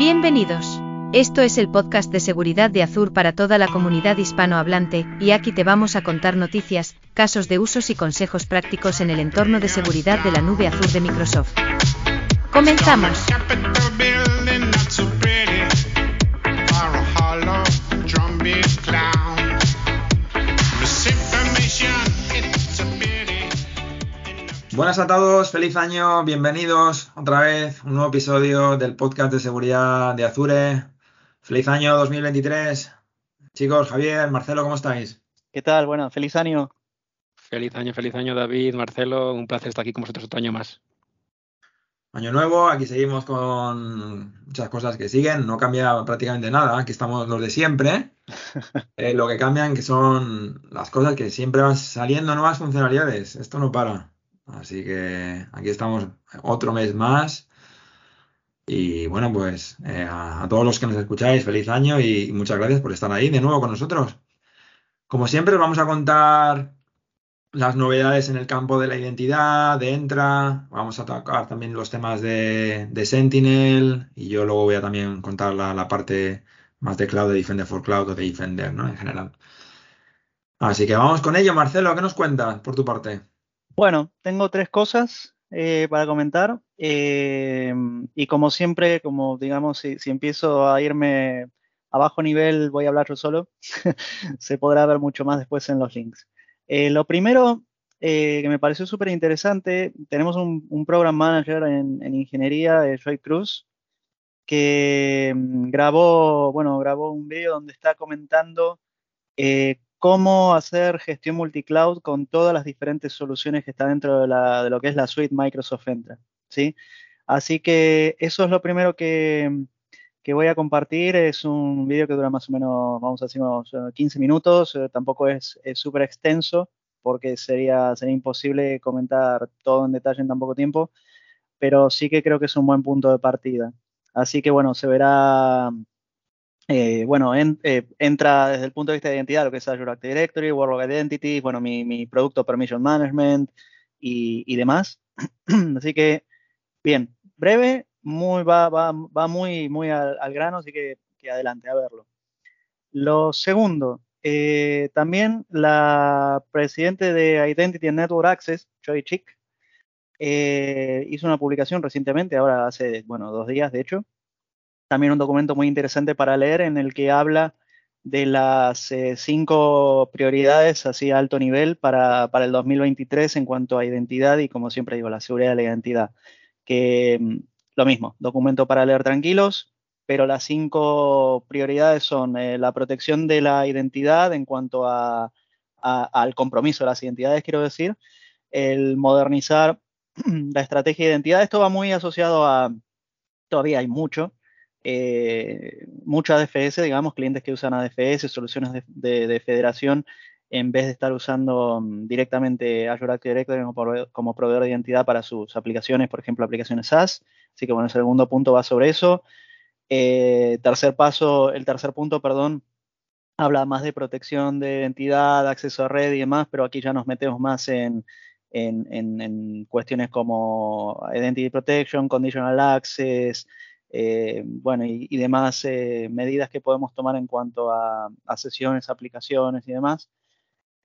Bienvenidos. Esto es el podcast de seguridad de Azure para toda la comunidad hispanohablante, y aquí te vamos a contar noticias, casos de usos y consejos prácticos en el entorno de seguridad de la nube Azure de Microsoft. Comenzamos. Buenas a todos, feliz año, bienvenidos otra vez, un nuevo episodio del podcast de seguridad de Azure. Feliz año 2023. Chicos, Javier, Marcelo, ¿cómo estáis? ¿Qué tal? Bueno, feliz año. Feliz año, feliz año David, Marcelo, un placer estar aquí con vosotros otro año más. Año nuevo, aquí seguimos con muchas cosas que siguen, no cambia prácticamente nada, aquí estamos los de siempre. Eh, lo que cambian que son las cosas que siempre van saliendo nuevas funcionalidades, esto no para. Así que aquí estamos otro mes más. Y bueno, pues eh, a, todos los que nos escucháis, feliz año y, muchas gracias por estar ahí de nuevo con nosotros. Como siempre, vamos a contar las novedades en el campo de la identidad, de Entra. Vamos a tocar también los temas de, Sentinel y yo luego voy a también contar la, parte más de Cloud, de Defender for Cloud o de Defender, ¿no? En general. Así que vamos con ello, Marcelo, ¿qué nos cuentas por tu parte? Bueno, tengo tres cosas eh, para comentar. Eh, y como siempre, como digamos, si, empiezo a irme a bajo nivel, voy a hablar yo solo. Se podrá ver mucho más después en los links. Eh, lo primero que me pareció súper interesante, tenemos un, program manager en, en ingeniería, Joy Cruz, que mm, grabó, bueno, grabó un video donde está comentando cómo hacer gestión multicloud con todas las diferentes soluciones que están dentro de, lo que es la suite Microsoft Entra. ¿sí? Así que eso es lo primero que, voy a compartir. Es un video que dura más o menos, vamos a decir, unos 15 eh, minutos. Eh, tampoco es súper extenso porque sería, sería imposible comentar todo en detalle en tan poco tiempo, pero sí que creo que es un buen punto de partida. Así que bueno, se verá eh, bueno, eh, entra desde el punto de vista de identidad lo que es Azure Active Directory, World Identity, bueno, mi, producto Permission Management y, demás. así que, bien, breve, muy, va, va, muy, muy al, grano, así que, adelante a verlo. Lo segundo, eh, también la presidente de Identity and Network Access, Joy Chick, hizo una publicación recientemente, ahora hace, bueno, dos días de hecho, también un documento muy interesante para leer en el que habla de las eh, cinco prioridades así a alto nivel para, el 2023 en cuanto a identidad y como siempre digo, la seguridad de la identidad. Que mm, lo mismo, documento para leer tranquilos, pero las cinco prioridades son eh, la protección de la identidad en cuanto a, al compromiso de las identidades, quiero decir, el modernizar la estrategia de identidad. Esto va muy asociado a, todavía hay mucho, eh, mucho ADFS, digamos, clientes que usan ADFS, soluciones de, federación, en vez de estar usando mm, directamente Azure Active Directory como proveedor, de identidad para sus aplicaciones, por ejemplo, aplicaciones SaaS. Así que bueno, el segundo punto va sobre eso. Eh, tercer paso, el tercer punto, perdón, habla más de protección de identidad, acceso a red y demás, pero aquí ya nos metemos más en, en cuestiones como Identity Protection, Conditional Access, eh, bueno, y, demás eh, medidas que podemos tomar en cuanto a, sesiones, aplicaciones y demás.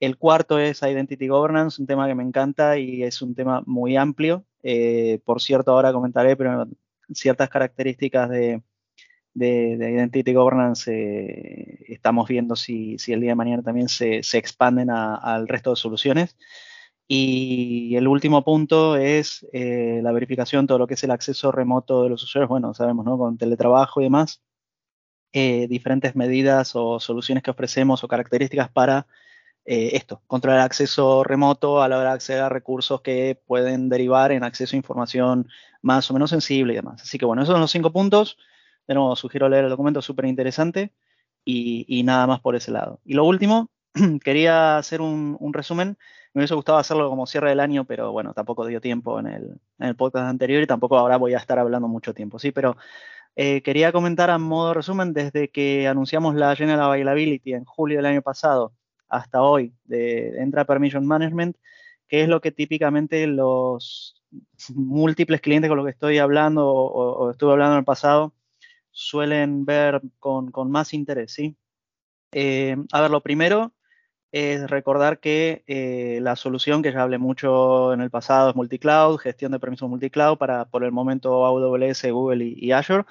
El cuarto es Identity Governance, un tema que me encanta y es un tema muy amplio. Eh, por cierto, ahora comentaré, pero ciertas características de, Identity Governance estamos viendo si, el día de mañana también se, expanden al resto de soluciones. Y el último punto es eh, la verificación, todo lo que es el acceso remoto de los usuarios. Bueno, sabemos, ¿no? Con teletrabajo y demás, eh, diferentes medidas o soluciones que ofrecemos o características para eh, esto, controlar el acceso remoto a la hora de acceder a recursos que pueden derivar en acceso a información más o menos sensible y demás. Así que bueno, esos son los cinco puntos. De nuevo, sugiero leer el documento, súper interesante. Y, nada más por ese lado. Y lo último, quería hacer un resumen me hubiese gustado hacerlo como cierre del año, pero bueno, tampoco dio tiempo en el, podcast anterior y tampoco ahora voy a estar hablando mucho tiempo, ¿sí? Pero eh, quería comentar a modo resumen, desde que anunciamos la General Availability en julio del año pasado hasta hoy de Entra Permission Management, que es lo que típicamente los múltiples clientes con los que estoy hablando o, estuve hablando en el pasado suelen ver con, más interés, ¿sí? Eh, a ver, lo primero es recordar que eh, la solución que ya hablé mucho en el pasado es multicloud, gestión de permisos multicloud para por el momento AWS, Google y, Azure.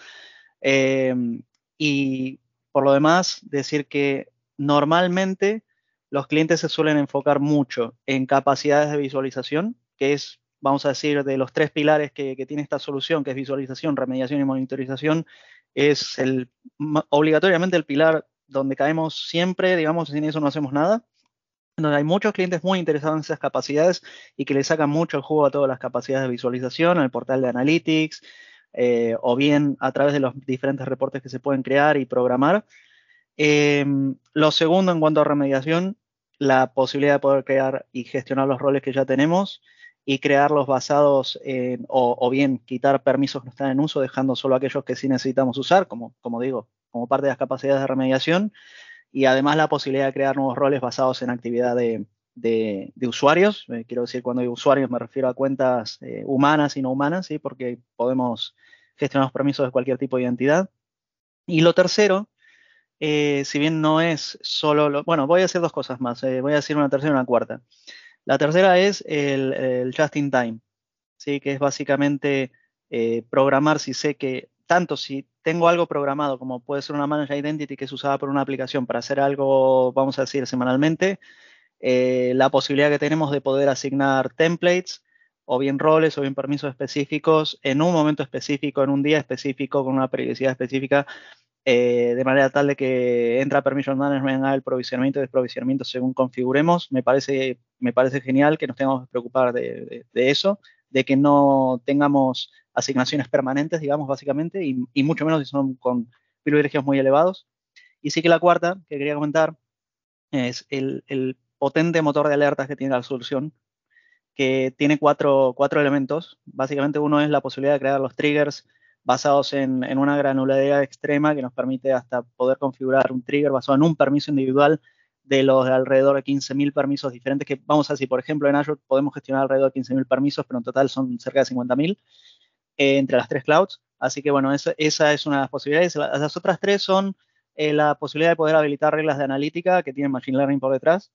Em, y por lo demás, decir que normalmente los clientes se suelen enfocar mucho en capacidades de visualización, que es, vamos a decir, de los tres pilares que, tiene esta solución, que es visualización, remediación y monitorización, es el, obligatoriamente el pilar donde caemos siempre, digamos, sin eso no hacemos nada. Donde hay muchos clientes muy interesados en esas capacidades y que le sacan mucho el juego a todas las capacidades de visualización, el portal de Analytics, eh, o bien a través de los diferentes reportes que se pueden crear y programar. Em, lo segundo, en cuanto a remediación, la posibilidad de poder crear y gestionar los roles que ya tenemos y crearlos basados en, o, bien quitar permisos que no están en uso, dejando solo aquellos que sí necesitamos usar, como, como digo, como parte de las capacidades de remediación, y además la posibilidad de crear nuevos roles basados en actividad de, usuarios. Eh, quiero decir, cuando digo usuarios me refiero a cuentas eh, humanas y no humanas, porque podemos gestionar los permisos de cualquier tipo de identidad. Y lo tercero, eh, si bien no es solo, lo, bueno, voy a hacer dos cosas más, voy a decir una tercera y una cuarta. La tercera es el, el just in time, ¿sí? que es básicamente programar si sé que tanto si tengo algo programado, como puede ser una Managed Identity que es usada por una aplicación para hacer algo, vamos a decir, semanalmente, eh, la posibilidad que tenemos de poder asignar templates o bien roles o bien permisos específicos en un momento específico, en un día específico, con una periodicidad específica, eh, de manera tal de que entra Permission Management al provisionamiento y desprovisionamiento según configuremos. Me parece, me parece genial que nos tengamos que preocupar de eso, de que no tengamos asignaciones permanentes, digamos, básicamente, y, mucho menos si son con privilegios muy elevados. Y sí que la cuarta que quería comentar es el, potente motor de alertas que tiene la solución, que tiene cuatro, cuatro, elementos. Básicamente uno es la posibilidad de crear los triggers basados en, una granularidad extrema que nos permite hasta poder configurar un trigger basado en un permiso individual de los de alrededor de 15.000 permisos diferentes, que vamos a decir, por ejemplo, en Azure podemos gestionar alrededor de 15.000 permisos, pero en total son cerca de 50.000. Eh, entre las tres clouds. Así que bueno, esa, es una de las posibilidades. Las, otras tres son eh, la posibilidad de poder habilitar reglas de analítica que tienen Machine Learning por detrás.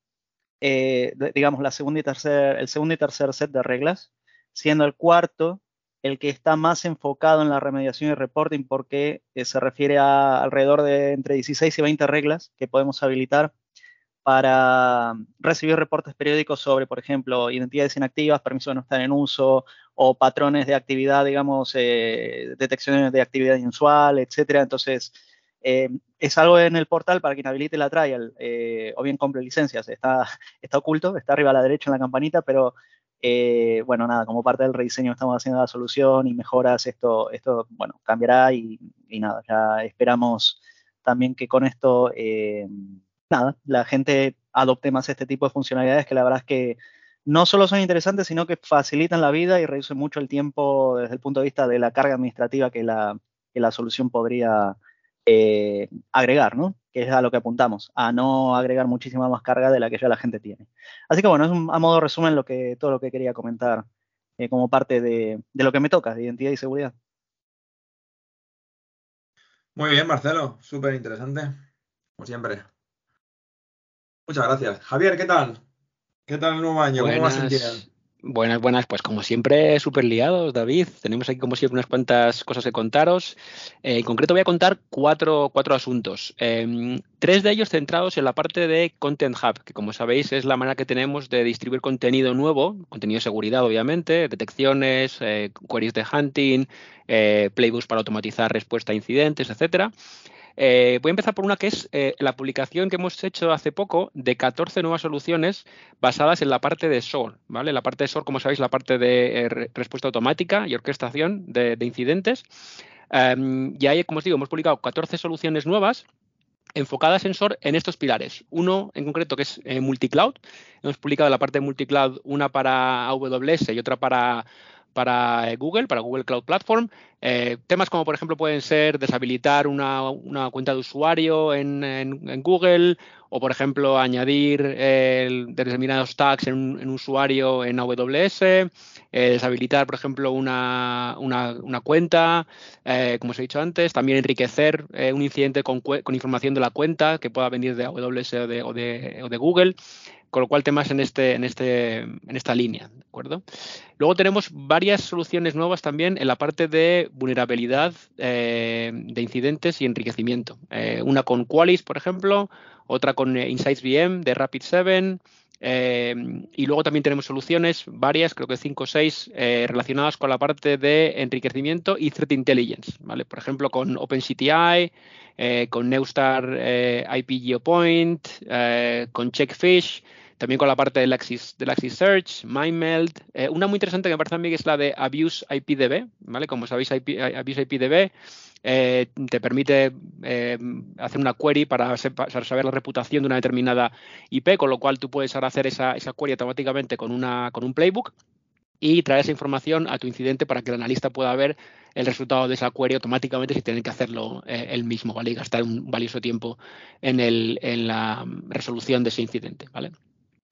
Eh, digamos, la segunda y tercer, el segundo y tercer set de reglas, siendo el cuarto el que está más enfocado en la remediación y reporting porque se refiere a alrededor de entre 16 y 20 reglas que podemos habilitar para recibir reportes periódicos sobre, por ejemplo, identidades inactivas, permisos de no estar en uso o patrones de actividad, digamos, eh, detecciones de actividad inusual, etcétera. Entonces, eh, es algo en el portal para quien habilite la trial eh, o bien compre licencias. Está, está oculto, está arriba a la derecha en la campanita, pero bueno, nada, como parte del rediseño estamos haciendo la solución y mejoras, esto, esto bueno, cambiará y, y nada, ya esperamos también que con esto nada, la gente adopte más este tipo de funcionalidades que la verdad es que no solo son interesantes, sino que facilitan la vida y reducen mucho el tiempo desde el punto de vista de la carga administrativa que la, la solución podría eh, agregar, ¿no? Que es a lo que apuntamos, a no agregar muchísima más carga de la que ya la gente tiene. Así que bueno, es a modo resumen lo que, todo lo que quería comentar eh, como parte de, de lo que me toca, de identidad y seguridad. Muy bien, Marcelo, súper interesante, como siempre. Muchas gracias. Javier, ¿qué tal? ¿Qué tal el nuevo año? ¿Cómo vas Buenas, buenas. Pues como siempre, súper liados, David. Tenemos aquí como siempre unas cuantas cosas que contaros. Eh, en concreto voy a contar cuatro, cuatro asuntos. Em, tres de ellos centrados en la parte de Content Hub, que como sabéis es la manera que tenemos de distribuir contenido nuevo, contenido de seguridad obviamente, detecciones, eh, queries de hunting, eh, playbooks para automatizar respuesta a incidentes, etcétera. Eh, voy a empezar por una que es eh, la publicación que hemos hecho hace poco de 14 nuevas soluciones basadas en la parte de SOAR, ¿vale? La parte de SOAR, como sabéis, la parte de eh, respuesta automática y orquestación de, incidentes. Em, y ahí, como os digo, hemos publicado 14 soluciones nuevas enfocadas en SOAR en estos pilares. Uno en concreto que es multicloud. Hemos publicado la parte de multicloud una para AWS y otra para para eh, Google, para Google Cloud Platform. Eh, temas como, por ejemplo, pueden ser deshabilitar una, cuenta de usuario en, Google o, por ejemplo, añadir determinados tags en un, usuario en AWS. eh, deshabilitar, por ejemplo, una, cuenta, como os he dicho antes, también enriquecer un incidente con, información de la cuenta que pueda venir de AWS o de Google con lo cual temas en, este, en, este, en esta línea, ¿de acuerdo? Luego tenemos varias soluciones nuevas también en la parte de vulnerabilidad eh, de incidentes y enriquecimiento. Eh, una con Qualys, por ejemplo, otra con eh, Insights VM de Rapid7, y luego también tenemos soluciones, varias, creo que cinco o seis, relacionadas con la parte de enriquecimiento y threat intelligence, ¿vale? Por ejemplo, con OpenCTI, con Neustar IP GeoPoint, con Checkfish, también con la parte del Axis, del Axis Search, MindMeld. Eh, una muy interesante que me parece a mí que es la de Abuse IPDB, ¿vale? Como sabéis, Abuse IPDB eh, te permite eh, hacer una query para, saber la reputación de una determinada IP, con lo cual tú puedes ahora hacer esa, esa query automáticamente con, una, con un playbook y traer esa información a tu incidente para que el analista pueda ver el resultado de esa query automáticamente sin tener que hacerlo él mismo, ¿vale? Y gastar un valioso tiempo en, el, en la resolución de ese incidente, ¿vale?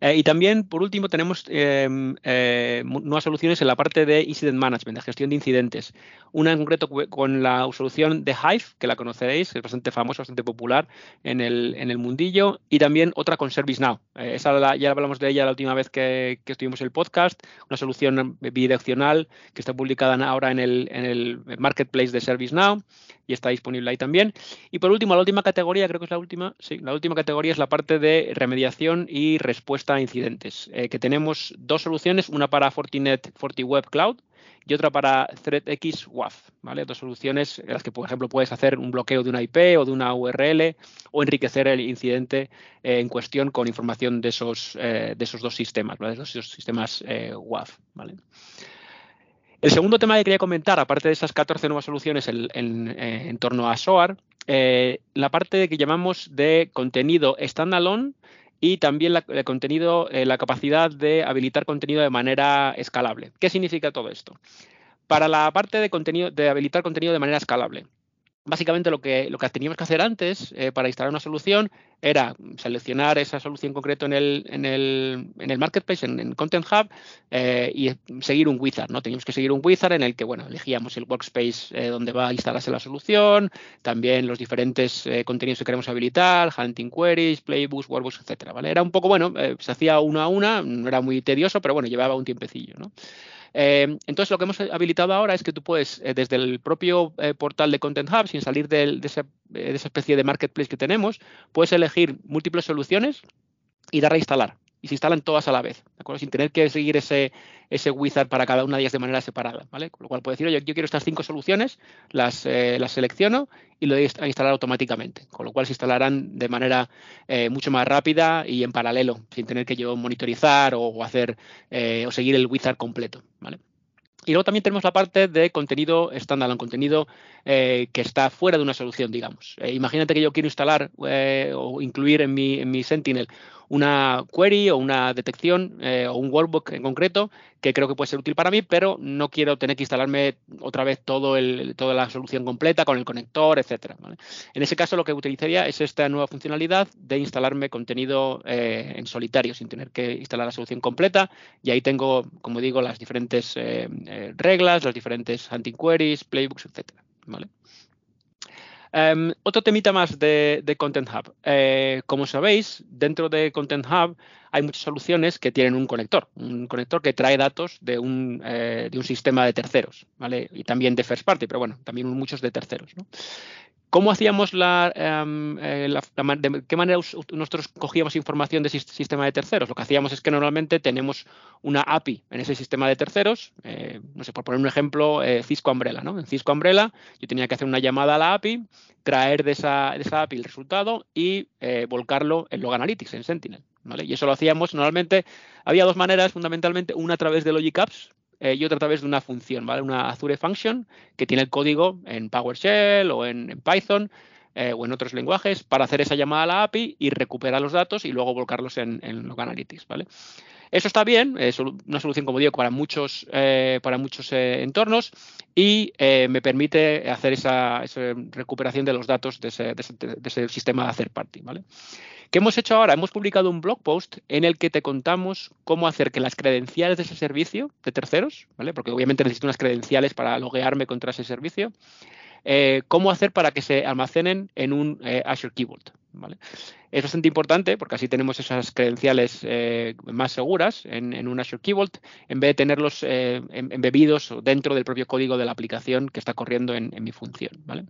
Eh, y también, por último, tenemos em, eh, nuevas soluciones en la parte de Incident Management, de gestión de incidentes. Una en concreto con la solución de Hive, que la conoceréis, es bastante famosa, bastante popular en el, en el mundillo, y también otra con ServiceNow. Eh, esa ya hablamos de ella la última vez que, que estuvimos en el podcast, una solución bidireccional que está publicada ahora en el, en el marketplace de ServiceNow y está disponible ahí también. Y por último, la última categoría, creo que es la última, sí, la última categoría es la parte de remediación y respuesta a incidentes, eh, que tenemos dos soluciones, una para Fortinet FortiWeb Cloud y otra para ThreatX WAF. Dos soluciones en las que, por ejemplo, puedes hacer un bloqueo de una IP o de una URL o enriquecer el incidente eh, en cuestión con información de esos, eh, de esos dos sistemas, ¿vale? De esos sistemas WAF. El segundo tema que quería comentar, aparte de esas 14 nuevas soluciones en, torno a SOAR, la parte que llamamos de contenido standalone y también la, contenido, eh, la capacidad de habilitar contenido de manera escalable. ¿Qué significa todo esto? Para la parte de contenido, de habilitar contenido de manera escalable, básicamente lo que, lo que teníamos que hacer antes eh, para instalar una solución era seleccionar esa solución concreto en el, en el, en el marketplace, en, Content Hub, eh, y seguir un wizard. ¿no? Teníamos que seguir un wizard en el que bueno, elegíamos el workspace eh, donde va a instalarse la solución, también los diferentes contenidos que queremos habilitar, hunting queries, playbooks, workbooks, etcétera. ¿vale? Era un poco, bueno, se hacía uno a una, no era muy tedioso, pero bueno, llevaba un tiempecillo. ¿no? Eh, entonces, lo que hemos habilitado ahora es que tú puedes, eh, desde el propio eh, portal de Content Hub, sin salir de, esa, especie de marketplace que tenemos, puedes elegir múltiples soluciones y dar a instalar y se instalan todas a la vez, ¿de acuerdo? Sin tener que seguir ese, ese wizard para cada una de ellas de manera separada, ¿vale? Con lo cual puedo decir, oye, yo quiero estas cinco soluciones, las, eh, las selecciono y lo doy a instalar automáticamente, con lo cual se instalarán de manera eh, mucho más rápida y en paralelo, sin tener que yo monitorizar o, hacer eh, o seguir el wizard completo, ¿vale? Y luego también tenemos la parte de contenido standalone, contenido que está fuera de una solución, digamos. imagínate que yo quiero instalar o incluir en mi, en mi Sentinel una query o una detección eh, o un workbook en concreto que creo que puede ser útil para mí, pero no quiero tener que instalarme otra vez todo el, toda la solución completa con el conector, etcétera. En ese caso, lo que utilizaría es esta nueva funcionalidad de instalarme contenido eh, en solitario sin tener que instalar la solución completa. Y ahí tengo, como digo, las diferentes eh, reglas, las diferentes hunting queries, playbooks, etcétera. ¿vale? Em, otro temita más de, Content Hub. Eh, como sabéis, dentro de Content Hub hay muchas soluciones que tienen un conector, un conector que trae datos de un, eh, de un sistema de terceros, ¿vale? Y también de first party, pero bueno, también muchos de terceros. ¿no? ¿Cómo hacíamos la, em, eh, de qué manera nosotros cogíamos información de sistema de terceros? Lo que hacíamos es que normalmente tenemos una API en ese sistema de terceros, eh, no sé, por poner un ejemplo, eh, Cisco Umbrella, ¿no? En Cisco Umbrella yo tenía que hacer una llamada a la API, traer de esa, de esa API el resultado y volcarlo en Log Analytics, en Sentinel. Y eso lo hacíamos normalmente, había dos maneras fundamentalmente, una a través de Logic Apps, eh, y otra a través de una función, ¿vale? Una Azure Function que tiene el código en PowerShell o en, Python eh, o en otros lenguajes para hacer esa llamada a la API y recuperar los datos y luego volcarlos en, en Log Analytics, ¿vale? Eso está bien, es una solución, como digo, para muchos, eh, para muchos eh, entornos y me permite hacer esa, recuperación de los datos de ese, sistema de third party. ¿vale? ¿Qué hemos hecho ahora? Hemos publicado un blog post en el que te contamos cómo hacer que las credenciales de ese servicio de terceros, ¿vale? porque obviamente necesito unas credenciales para loguearme contra ese servicio, cómo hacer para que se almacenen en un Azure Key Vault. Es bastante importante porque así tenemos esas credenciales eh, más seguras en, un Azure Key Vault en vez de tenerlos eh, embebidos dentro del propio código de la aplicación que está corriendo en, mi función. ¿vale?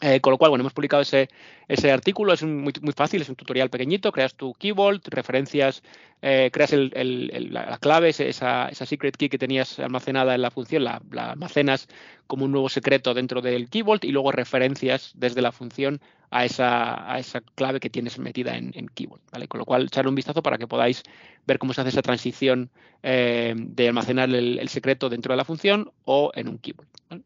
Eh, con lo cual, bueno, hemos publicado ese, ese artículo, es muy, muy, fácil, es un tutorial pequeñito, creas tu key vault, referencias, eh, creas el, la clave, esa, esa, secret key que tenías almacenada en la función, la, almacenas como un nuevo secreto dentro del key vault y luego referencias desde la función a esa, a esa clave que tienes metida en, en key vault, ¿vale? Con lo cual, echarle un vistazo para que podáis ver cómo se hace esa transición eh, de almacenar el, secreto dentro de la función o en un key vault.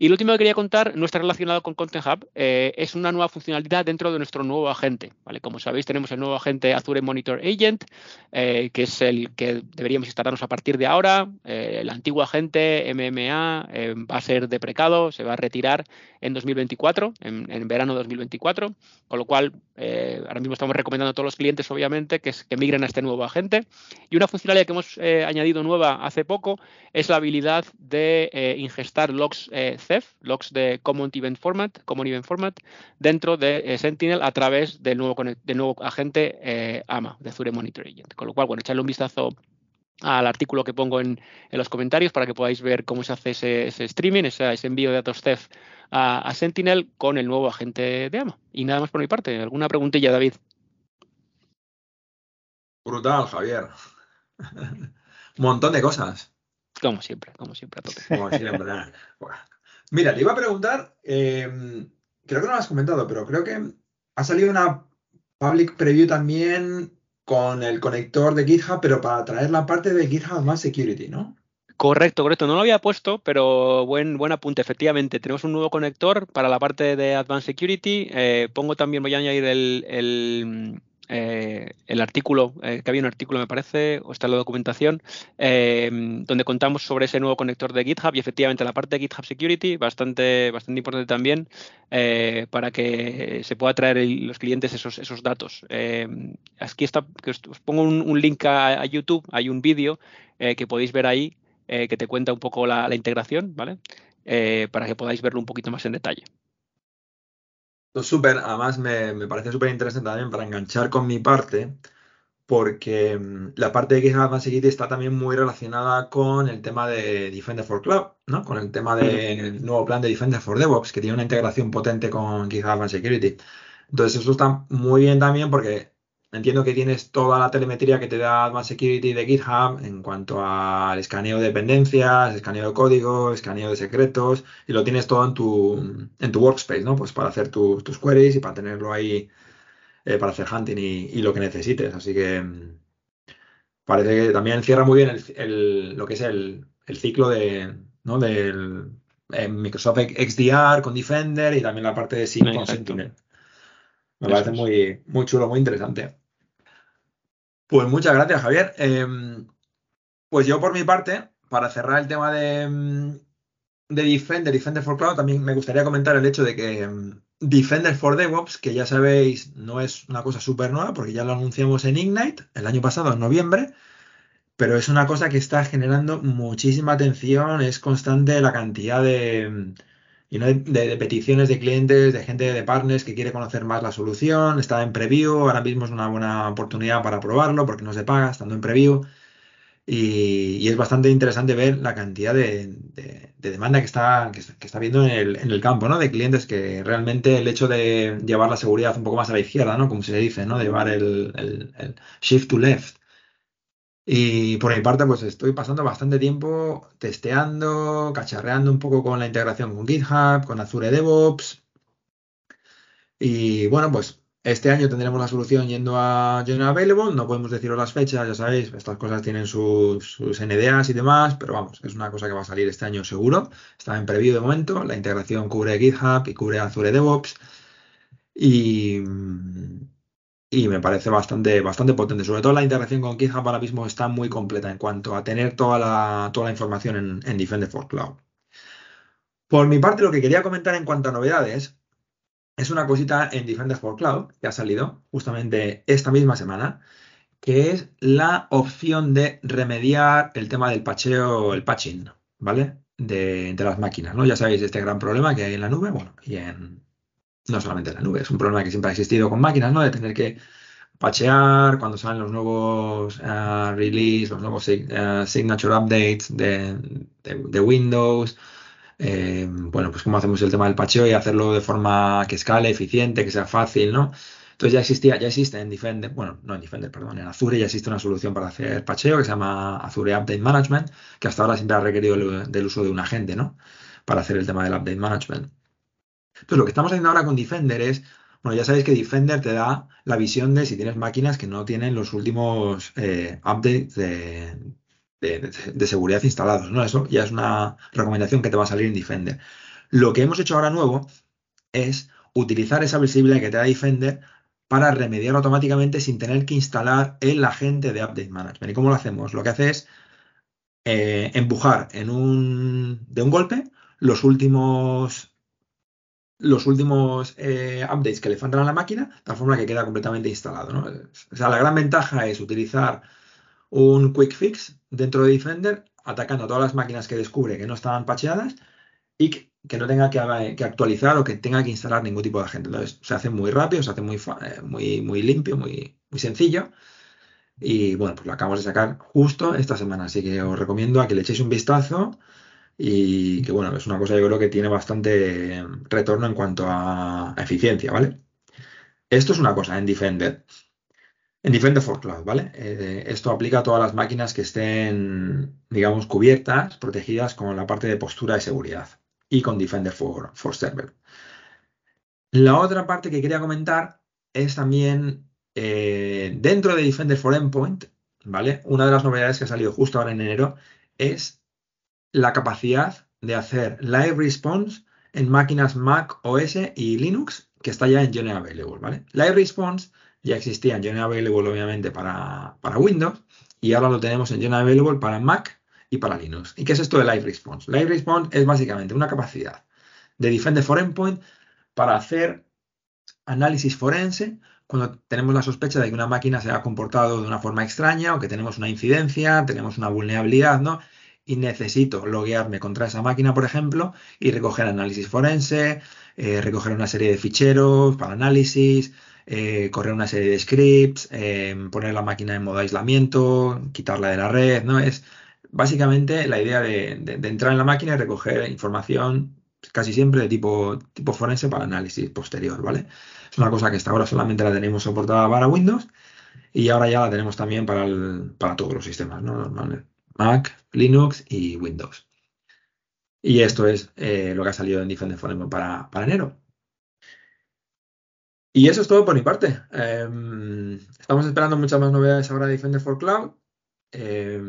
Y lo último que quería contar, no está relacionado con Content Hub, eh, es una nueva funcionalidad dentro de nuestro nuevo agente. ¿vale? Como sabéis, tenemos el nuevo agente Azure Monitor Agent, eh, que es el que deberíamos instalarnos a partir de ahora. Eh, el antiguo agente MMA va a ser deprecado, se va a retirar en 2024, en, en verano 2024, con lo cual ahora mismo estamos recomendando a todos los clientes, obviamente, que, que migren a este nuevo agente. Y una funcionalidad que hemos añadido nueva hace poco es la habilidad de ingestar logs logs de Common Event Format, Common Event Format, dentro de eh, Sentinel a través del nuevo, nuevo agente eh, AMA, de Azure Monitor Agent. Con lo cual, bueno, echarle un vistazo al artículo que pongo en, los comentarios para que podáis ver cómo se hace ese, streaming, ese, envío de datos CEF a, Sentinel con el nuevo agente de AMA. Y nada más por mi parte. ¿Alguna preguntilla, David? Brutal, Javier. Un montón de cosas. Como siempre, como siempre, a tope. Como siempre. Mira, te iba a preguntar, em, creo que no lo has comentado, pero creo que ha salido una public preview también con el conector de GitHub, pero para traer la parte de GitHub más security, ¿no? Correcto, correcto. No lo había puesto, pero buen, buen apunte. Efectivamente, tenemos un nuevo conector para la parte de Advanced Security. Eh, pongo también, voy a añadir el, eh, el artículo, eh, que había un artículo me parece, o está en la documentación, eh, donde contamos sobre ese nuevo conector de GitHub y efectivamente la parte de GitHub Security, bastante, bastante importante también, para que se pueda traer los clientes esos, esos datos. aquí está, os, pongo un, link a, YouTube, hay un vídeo que podéis ver ahí que te cuenta un poco la, la integración, ¿vale? para que podáis verlo un poquito más en detalle. Súper, además me, parece súper interesante también para enganchar con mi parte, porque mm, la parte de GitHub Advanced Security está también muy relacionada con el tema de Defender for Cloud, ¿no? Con el tema del nuevo plan de Defender for DevOps, que tiene una integración potente con GitHub Advanced Security. Entonces, eso está muy bien también porque Entiendo que tienes toda la telemetría que te da Advanced Security de GitHub en cuanto al escaneo de dependencias, escaneo de código, escaneo de secretos, y lo tienes todo en tu, en tu workspace, ¿no? Pues para hacer tus queries y para tenerlo ahí eh, para hacer hunting y, lo que necesites. Así que mm, parece que también cierra muy bien el, lo que es el, ciclo de, ¿no? del eh, Microsoft XDR con Defender y también la parte de SIEM con Sentinel. Me parece muy, muy chulo, muy interesante. Pues muchas gracias, Javier. Em, pues yo por mi parte, para cerrar el tema de, em, de Defender, Defender for Cloud, también me gustaría comentar el hecho de que em, Defender for DevOps, que ya sabéis, no es una cosa súper nueva, porque ya lo anunciamos en Ignite el año pasado, en noviembre, pero es una cosa que está generando muchísima atención, es constante la cantidad de y no de, peticiones de clientes, de gente de partners que quiere conocer más la solución, está en preview, ahora mismo es una buena oportunidad para probarlo porque no se paga estando en preview. Y, es bastante interesante ver la cantidad de, demanda que está, que, está viendo en el, en el, campo, ¿no? De clientes que realmente el hecho de llevar la seguridad un poco más a la izquierda, ¿no? Como se dice, ¿no? De llevar el, el shift to left y por mi parte, pues estoy pasando bastante tiempo testeando, cacharreando un poco con la integración con GitHub, con Azure DevOps. Y bueno, pues este año tendremos la solución yendo a General Available. No podemos deciros las fechas, ya sabéis, estas cosas tienen sus, sus, NDAs y demás, pero vamos, es una cosa que va a salir este año seguro. Está en preview de momento. La integración cubre GitHub y cubre Azure DevOps. Y y me parece bastante, bastante potente. Sobre todo la integración con GitHub ahora mismo está muy completa en cuanto a tener toda la, toda la información en, en Defender for Cloud. Por mi parte, lo que quería comentar en cuanto a novedades es una cosita en Defender for Cloud que ha salido justamente esta misma semana, que es la opción de remediar el tema del pacheo, el patching, ¿vale? De, de las máquinas, ¿no? Ya sabéis este gran problema que hay en la nube, bueno, y en, no solamente en la nube, es un problema que siempre ha existido con máquinas, ¿no? De tener que pachear cuando salen los nuevos uh, release, los nuevos uh, signature updates de, de, de Windows. Eh, bueno, pues cómo hacemos el tema del pacheo y hacerlo de forma que escale, eficiente, que sea fácil, ¿no? Entonces ya existía, ya existe en Defender, bueno, no en Defender, perdón, en Azure ya existe una solución para hacer pacheo que se llama Azure Update Management, que hasta ahora siempre ha requerido el, del uso de un agente, ¿no? Para hacer el tema del Update Management. Entonces, lo que estamos haciendo ahora con Defender es, bueno, ya sabéis que Defender te da la visión de si tienes máquinas que no tienen los últimos eh, updates de, seguridad instalados, ¿no? Eso ya es una recomendación que te va a salir en Defender. Lo que hemos hecho ahora nuevo es utilizar esa visibilidad que te da Defender para remediar automáticamente sin tener que instalar el agente de Update Management. ¿Y cómo lo hacemos? Lo que hace es eh, empujar en un, de un golpe los últimos los últimos eh, updates que le faltan a la máquina, de tal forma que queda completamente instalado. ¿no? O sea, la gran ventaja es utilizar un quick fix dentro de Defender, atacando a todas las máquinas que descubre que no estaban pacheadas y que, no tenga que, que, actualizar o que tenga que instalar ningún tipo de agente. Entonces, se hace muy rápido, se hace muy, eh, muy, muy limpio, muy, muy sencillo. Y bueno, pues lo acabamos de sacar justo esta semana, así que os recomiendo a que le echéis un vistazo y que bueno, es una cosa yo creo que tiene bastante retorno en cuanto a, eficiencia, ¿vale? Esto es una cosa en Defender. En Defender for Cloud, ¿vale? Eh, esto aplica a todas las máquinas que estén, digamos, cubiertas, protegidas con la parte de postura de seguridad y con Defender for, for Server. La otra parte que quería comentar es también eh, dentro de Defender for Endpoint, ¿vale? Una de las novedades que ha salido justo ahora en enero es la capacidad de hacer live response en máquinas Mac OS y Linux que está ya en General Available, ¿vale? Live response ya existía en General Available obviamente para, para Windows y ahora lo tenemos en General Available para Mac y para Linux. ¿Y qué es esto de Live Response? Live Response es básicamente una capacidad de Defender for Endpoint para hacer análisis forense cuando tenemos la sospecha de que una máquina se ha comportado de una forma extraña o que tenemos una incidencia, tenemos una vulnerabilidad, ¿no? Y necesito loguearme contra esa máquina, por ejemplo, y recoger análisis forense, eh, recoger una serie de ficheros para análisis, eh, correr una serie de scripts, eh, poner la máquina en modo aislamiento, quitarla de la red, ¿no? Es básicamente la idea de, entrar en la máquina y recoger información casi siempre de tipo, tipo forense para análisis posterior, ¿vale? Es una cosa que hasta ahora solamente la tenemos soportada para Windows y ahora ya la tenemos también para, para todos los sistemas, ¿no? Mac, Linux y Windows. Y esto es eh, lo que ha salido en Defender Endpoint para, para enero. Y eso es todo por mi parte. Eh, estamos esperando muchas más novedades ahora de Defender for Cloud. Eh,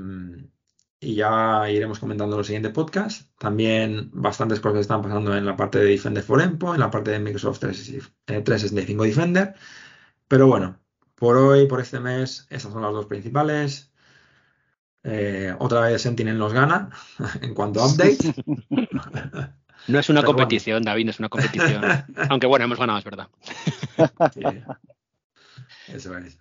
y ya iremos comentando en los siguientes podcasts. También bastantes cosas están pasando en la parte de Defender for Endpoint, en la parte de Microsoft 365 Defender. Pero bueno, por hoy, por este mes, esas son las dos principales. Eh, otra vez Sentinel nos gana en cuanto a update. No es una pero competición, bueno. David, no es una competición. Aunque bueno, hemos ganado, es verdad. Sí. Eso es.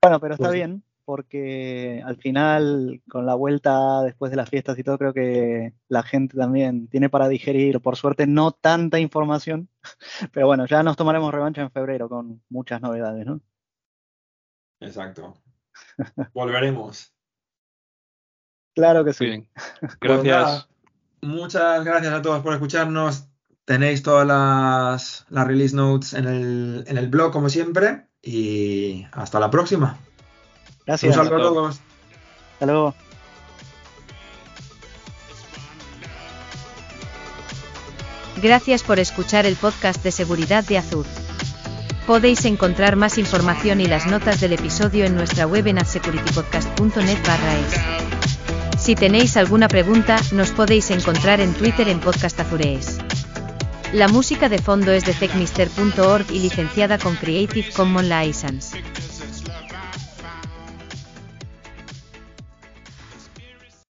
Bueno, pero está Pues- bien, porque al final, con la vuelta después de las fiestas y todo, creo que la gente también tiene para digerir, por suerte, no tanta información. Pero bueno, ya nos tomaremos revancha en febrero con muchas novedades, ¿no? Exacto. Volveremos. Claro que sí. bien. Pues Gracias. muchas gracias a todos por escucharnos. Tenéis todas las, las release notes en el, en el blog, como siempre. Y hasta la próxima. Un Gracias. saludo a todos. Hasta luego. Gracias por escuchar el podcast de seguridad de Azur. Podéis encontrar más información y las notas del episodio en nuestra web en adsecuritypodcast.net barra es. Si tenéis alguna pregunta, nos podéis encontrar en Twitter en Podcast Azurees. La música de fondo es de techmister.org y licenciada con Creative Commons License.